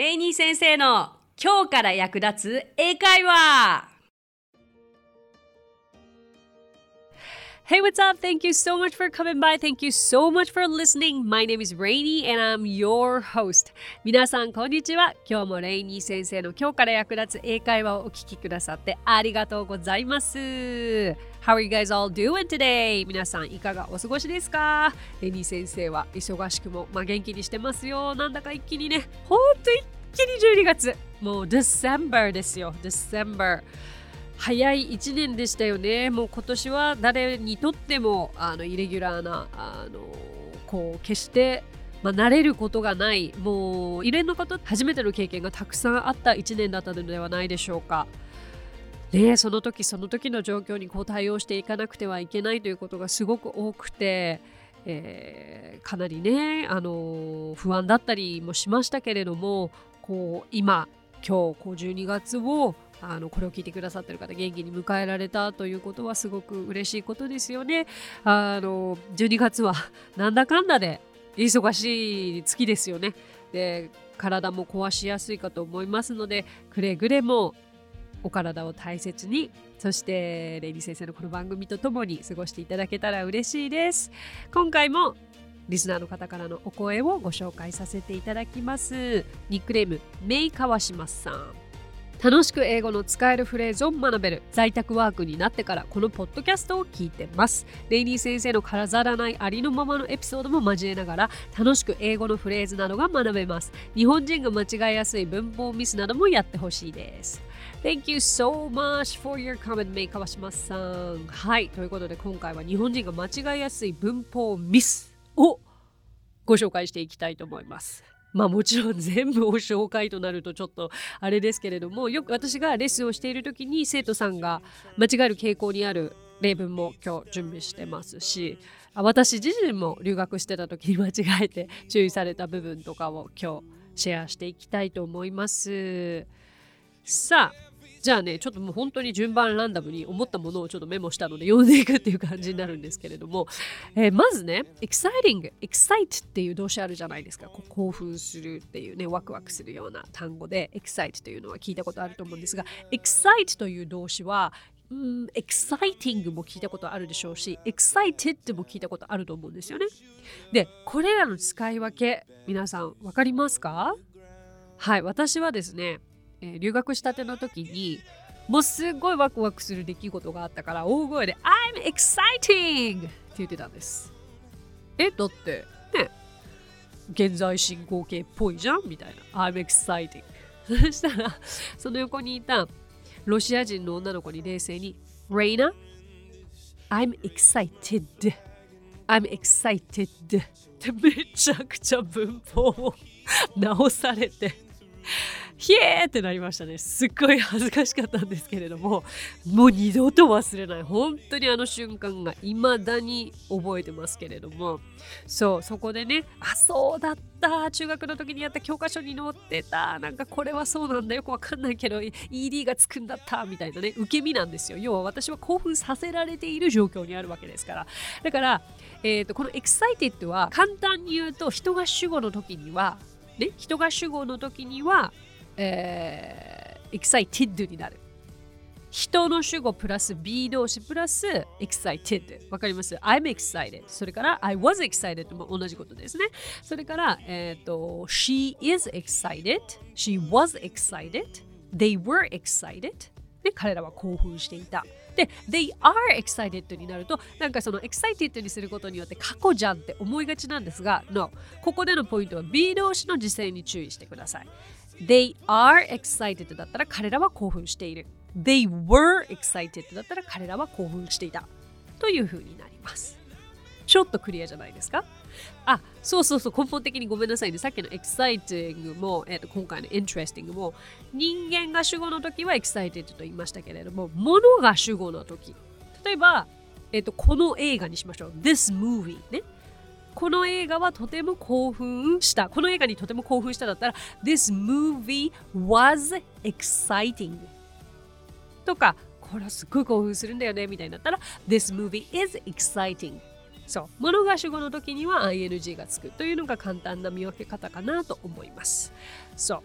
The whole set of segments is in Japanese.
レイニー先生の今日から役立つ英会話 Hey, what's up? Thank you so much for coming by. Thank you so much for listening. My name is Rainy and I'm your host. 皆さん、こんにちは。今日もレイニー先生の今日から役立つ英会話をお聞きくださってありがとうございます。How are you guys all doing today? 皆さん、いかがお過ごしですかレイニー先生は忙しくも、まあ、元気にしてますよ。なんだか一気にね、ほんと一気に12月。もう December ですよ。December。早い1年でしたよね。もう今年は誰にとってもあのイレギュラーなあのこう決してまあ、慣れることがないもう異例のこと？初めての経験がたくさんあった1年だったのではないでしょうか。ね、その時その時の状況にこう対応していかなくてはいけないということがすごく多くて、えー、かなりねあの不安だったりもしましたけれどもこう今今日こう12月をあのこれを聞いてくださってる方元気に迎えられたということはすごく嬉しいことですよね。あの12月は なんだかんだで忙しい月ですよね。で体も壊しやすいかと思いますのでくれぐれもお体を大切にそしてレイリー先生のこの番組とともに過ごしていただけたら嬉しいです。今回もリスナーの方からのお声をご紹介させていただきます。ニックネーム、メイ川島さん。楽しく英語の使えるフレーズを学べる在宅ワークになってからこのポッドキャストを聞いてますレイニー先生の飾らないありのままのエピソードも交えながら楽しく英語のフレーズなどが学べます日本人が間違いやすい文法ミスなどもやってほしいです Thank you so much for your comment, メイ川島さん。はい。ということで、今回は日本人が間違いやすい文法ミスをご紹介していきたいと思います。まあもちろん全部を紹介となるとちょっとあれですけれどもよく私がレッスンをしている時に生徒さんが間違える傾向にある例文も今日準備してますし私自身も留学してた時に 間違えて注意された部分とかを今日シェアしていきたいと思いますさあじゃあね、ちょっともう本当に順番ランダムに思ったものをちょっとメモしたので読んでいくっていう感じになるんですけれども、えー、まずね、exciting、excite っていう動詞あるじゃないですか。こう興奮するっていうね、ワクワクするような単語で、excite というのは聞いたことあると思うんですが、excite という動詞は、うん、exciting も聞いたことあるでしょうし、excited も聞いたことあると思うんですよね。で、これらの使い分け、皆さん分かりますか？はい、私はですね、えー、留学したての時にもうすごいワクワクする出来事があったから大声で「I'm exciting!」って言ってたんです。えだってね現在進行形っぽいじゃん？みたいな「I'm exciting! 」そしたらその横にいたロシア人の女の子に冷静に「Reina? I'm excited!」I'm excited ってめちゃくちゃ文法を 直されてひえーってなりましたね。すっごい恥ずかしかったんですけれども、もう二度と忘れない。本当にあの瞬間が未だに覚えてますけれども、そう、そこでね、あ、そうだった。中学の時にやった教科書に載ってた。なんかこれはそうなんだよくわかんないけど、ED がつくんだった。みたいなね、受け身なんですよ。要は私は興奮させられている状況にあるわけですから。だから、えーと、この excited は簡単に言うと人が主語の時には、ね、人が主語の時にはえー、excited になる。人の主語プラス be 動詞プラス excited。わかります ?I'm excited。それから I was excited も同じことですね。それから、え、ー、と she is excited。she was excited。they were excited。で、彼らは興奮していた。で、they are excited になると、なんかその excited にすることによって過去じゃんって思いがちなんですが、no。ここでのポイントは be 動詞の時制に注意してください。They are excited だったら彼らは興奮している。They were excited だったら彼らは興奮していた。というふうになります。ちょっとクリアじゃないですか？あ、そうそうそう、根本的にごめんなさいね。さっきの exciting も、えー、と今回の interesting も、人間が主語の時は excited と言いましたけれども、物が主語の時。例えば、えー、とこの映画にしましょう。this movie ね。この映画はとても興奮した。この映画にとても興奮しただったら This movie was exciting とかこれはすっごい興奮するんだよねみたいになったら This movie is exciting そう。物が主語の時には ing がつくというのが簡単な見分け方かなと思います。そう。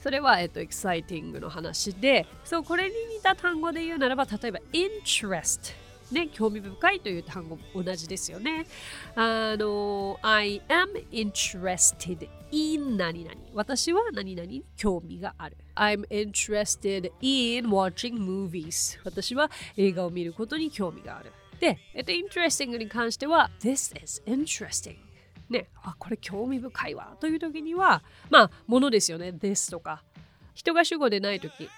それは、えっと、エキサイティングの話で、そう、これに似た単語で言うならば、例えば、interest。ね、興味深いという単語も同じですよね。あの、I am interested in 何々。私は何々に興味がある。I'm interested in watching movies. 私は映画を見ることに興味がある。で、えっと、interesting に関しては、This is interesting. ね、あ、これ興味深いわ。という時には、まあ、ものですよね。this とか。人が主語でない時、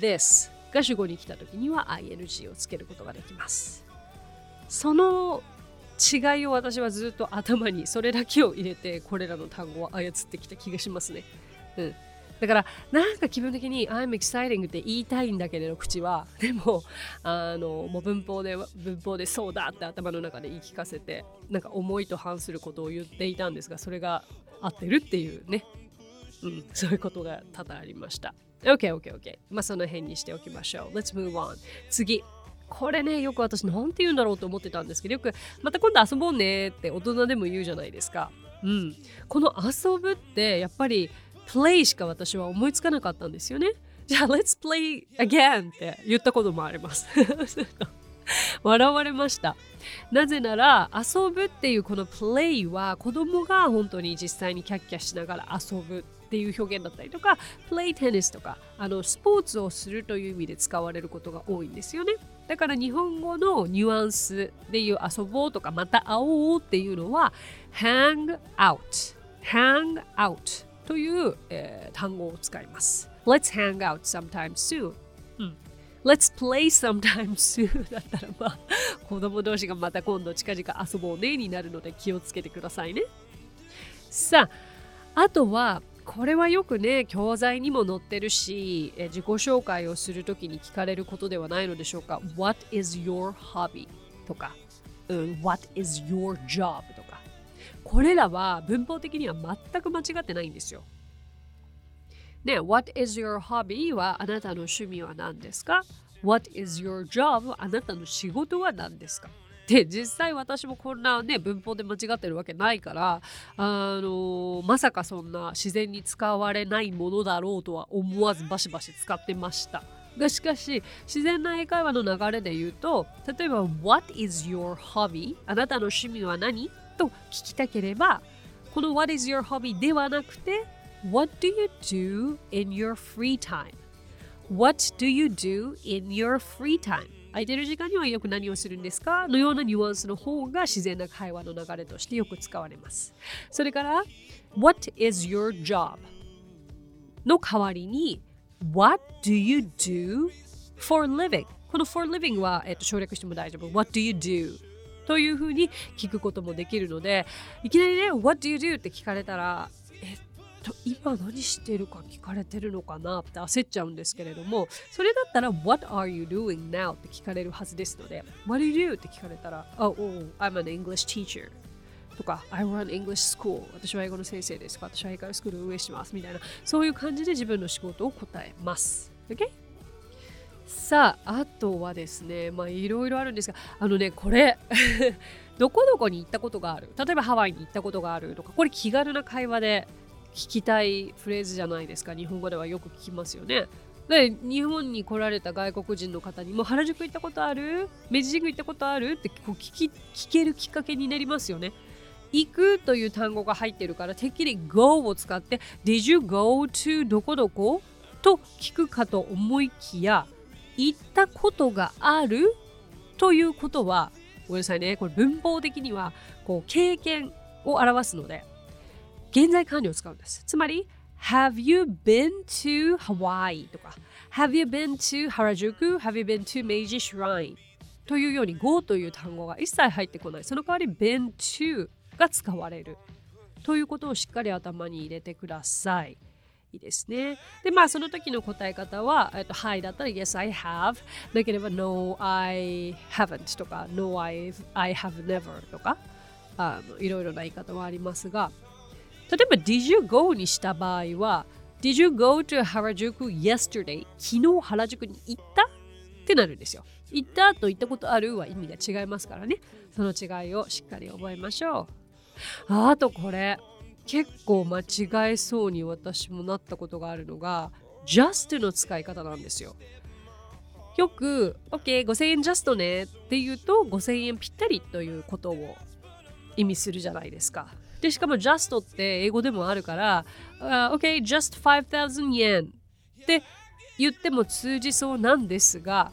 this が主語に来た時には ing をつけることができます。その違いを私はずっと頭にそれだけを入れてこれらの単語を操ってきた気がしますね。うん。だからなんか気分的に I'm exciting って言いたいんだけれど口は でもあのもう文法で文法でそうだって頭の中で言い聞かせてなんか思いと反することを言っていたんですがそれが合ってるっていうね、うん、そういうことが多々ありました、OK, OK, OK、まあその辺にしておきましょう。Let's move on. 次。これねよく私なんて言うんだろうと思ってたんですけどよくまた今度遊ぼうねって大人でも言うじゃないですか。うん。この遊ぶってやっぱり play しか私は思いつかなかったんですよね。じゃあ、let's play again って言ったこともあります。笑われました。なぜなら、遊ぶっていうこの play は子供が本当に実際にキャッキャしながら遊ぶ。っていう表現だったりとか、プレイテニスとか、あのスポーツをするという意味で使われることが多いんですよね。だから日本語のニュアンスでいう遊ぼうとかまた会おうっていうのは hang out hang out という、えー、単語を使います。Let's hang out sometime soon、うん。Let's play sometime soon だったらまあ子供同士がまた今度近々遊ぼうねになるので気をつけてくださいね。さあ、あとはこれはよくね教材にも載ってるし自己紹介をするときに聞かれることではないのでしょうか What is your hobby? とか、うん、What is your job? とかこれらは文法的には全く間違ってないんですよ。ね、What is your hobby? はあなたの趣味は何ですか ?What is your job? あなたの仕事は何ですか？で実際私もこんなね文法で間違ってるわけないからあのまさかそんな自然に使われないものだろうとは思わずバシバシ使ってました。がしかし自然な英会話の流れで言うと例えば What is your hobby? あなたの趣味は何？と聞きたければこの What is your hobby? ではなくて What do you do in your free time? What do you do in your free time? 空いてる時間にはよく何をするんですか？のようなニュアンスの方が自然な会話の流れとしてよく使われます。それから What is your job? の代わりに What do you do for living? この for living は、えっと、省略しても大丈夫。What do you do? というふうに聞くこともできるのでいきなりね「What do you do?」って聞かれたらえっと今何してるか聞かれてるのかなって焦っちゃうんですけれどもそれだったら「What are you doing now?」って聞かれるはずですので「What do you? do?」って聞かれたら「Oh, oh I'm an English teacher」とか、I run English school。私は英語の先生ですとか？私は英会話スクールを運営します。みたいな、そういう感じで自分の仕事を答えます。OK? さああとはですねまあいろいろあるんですがあのねこれ どこどこに行ったことがある？例えばハワイに行ったことがあるとかこれ気軽な会話で聞きたいフレーズじゃないですか。日本語ではよく聞きますよね。で日本に来られた外国人の方にも原宿行ったことある？明治神宮行ったことある？ってこう聞き聞けるきっかけになりますよね。行くという単語が入ってるからてっきり go を使って Did you go to どこどこ？と聞くかと思いきや行ったことがある？ということはごめんなさいね。これ文法的にはこう経験を表すので現在完了を使うんですつまり Have you been to Hawaii? とか Have you been to Harajuku? Have you been to Meiji Shrine? というように go という単語が一切入ってこないその代わり been to が使われるということをしっかり頭に入れてください。いいですね。で、まあ、その時の答え方は、えっと、はいだったら Yes, I have。なければ No, I haven't とか No, I, I have never とかあのいろいろな言い方はありますが、例えば Did you go にした場合は Did you go to Harajuku yesterday? 昨日原宿に行ったってなるんですよ。行ったと言ったことあるは意味が違いますからね。その違いをしっかり覚えましょう。あとこれ。結構間違えそうに私もなったことがあるのが just の使い方なんですよ。よく OK5000 円ジャストねって言うと5000円ぴったりということを意味するじゃないですか。でしかも just って英語でもあるから、uh, OK just 5000 yen って言っても通じそうなんですが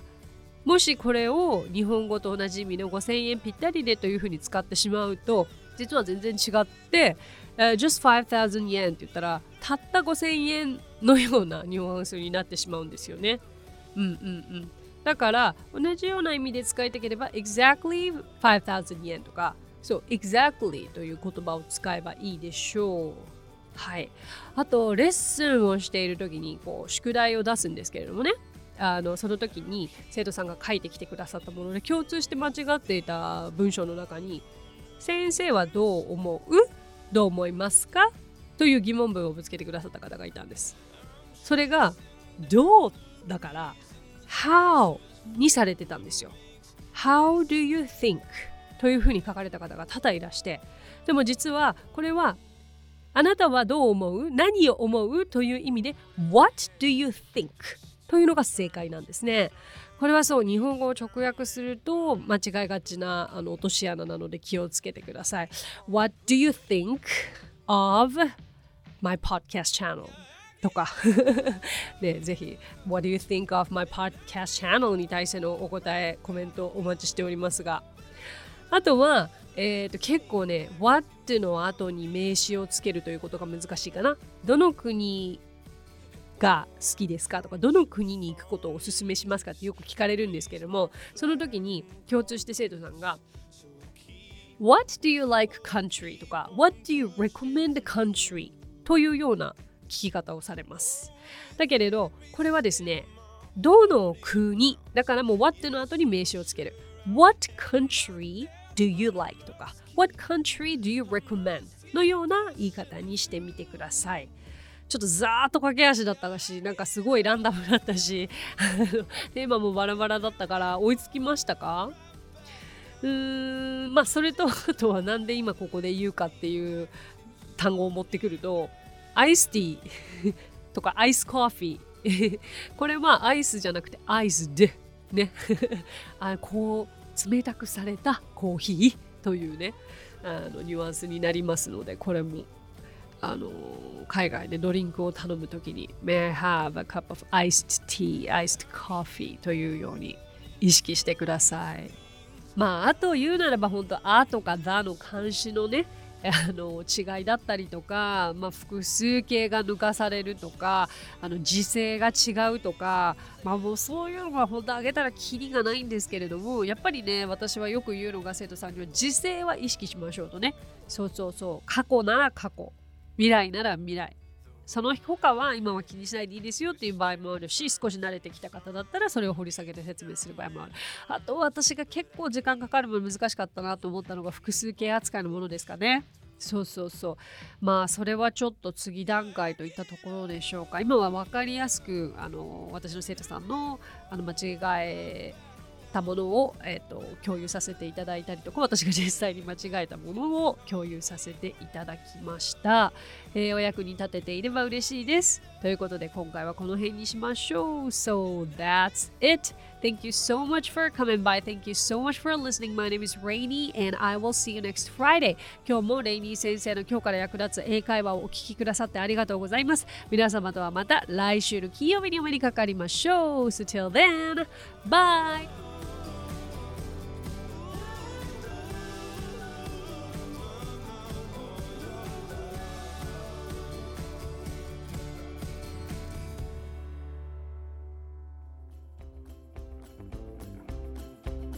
もしこれを日本語と同じ意味の5000円ぴったりでというふうに使ってしまうと実は全然違って、uh, just 5000 yen って言ったらたった5000円のようなニュアンスになってしまうんですよね。うんうんうん。だから同じような意味で使いたければ exactly 5000 yen とかそう exactly という言葉を使えばいいでしょう。はい。あとレッスンをしている時にこう宿題を出すんですけれどもね。あのその時に生徒さんが書いてきてくださったもので共通して間違っていた文章の中に「先生はどう思う？どう思いますか?」という疑問文をぶつけてくださった方がいたんです。それが「どう」だから「how」にされてたんですよ。How do you think? というふうに書かれた方が多々いらしてでも実はこれはあなたはどう思う？何を思う？という意味で What do you think? というのが正解なんですね。これはそう日本語を直訳すると間違いがちなあの落とし穴なので気をつけてください。What do you think of my podcast channel? とかで ぜひ What do you think of my podcast channel? に対してのお答えコメントお待ちしておりますがあとは、えーと、結構ね What の後に名詞をつけるということが難しいかなどの国が好きですかとかどの国に行くことをおすすめしますかってよく聞かれるんですけどもその時に共通して生徒さんが What do you like country? とか What do you recommend country? というような聞き方をされます。だけれどこれはですねどの国だからもう What の後に名詞をつける What country do you like? とか What country do you recommend? のような言い方にしてみてください。ちょっとザーッと駆け足だったし、なんかすごいランダムだったし、テーマもバラバラだったから追いつきましたか？うーん、まあそれとあとはなんで今ここで言うかっていう単語を持ってくると、アイスティー とかアイスコーヒー。これはアイスじゃなくてアイスで、ね。あこう、冷たくされたコーヒーというね、あのニュアンスになりますので、これもあの海外でドリンクを頼むときに May I have a cup of iced tea, iced coffee? というように意識してください。まあ、あと言うならば本当、あとかだの監視のね、あの違いだったりとか、まあ、複数形が抜かされるとかあの時勢が違うとか、まあ、もうそういうのは本当あげたらキリがないんですけれどもやっぱりね私はよく言うのが生徒さんには時勢は意識しましょうとね。そうそうそう。過去なら過去。未来なら未来。その他は今は気にしないでいいですよっていう場合もあるし少し慣れてきた方だったらそれを掘り下げて説明する場合もある。あと私が結構時間かかるも難しかったなと思ったのが複数形扱いのものですかね。そうそうそう。まあそれはちょっと次段階といったところでしょうか。今は分かりやすくあの私の生徒さんのあの間違えたものを、えーと、共有させていただいたりとか私が実際に間違えたものを共有させていただきました、えー、お役に立てていれば嬉しいです。ということで今回はこの辺にしましょう。So that's it. Thank you so much for coming by. Thank you so much for listening. My name is Rainy and I will see you next Friday. 今日もレイニー先生の今日から役立つ英会話をお聞きくださってありがとうございます。皆様とはまた来週の金曜日にお目にかかりましょう。So till then Bye!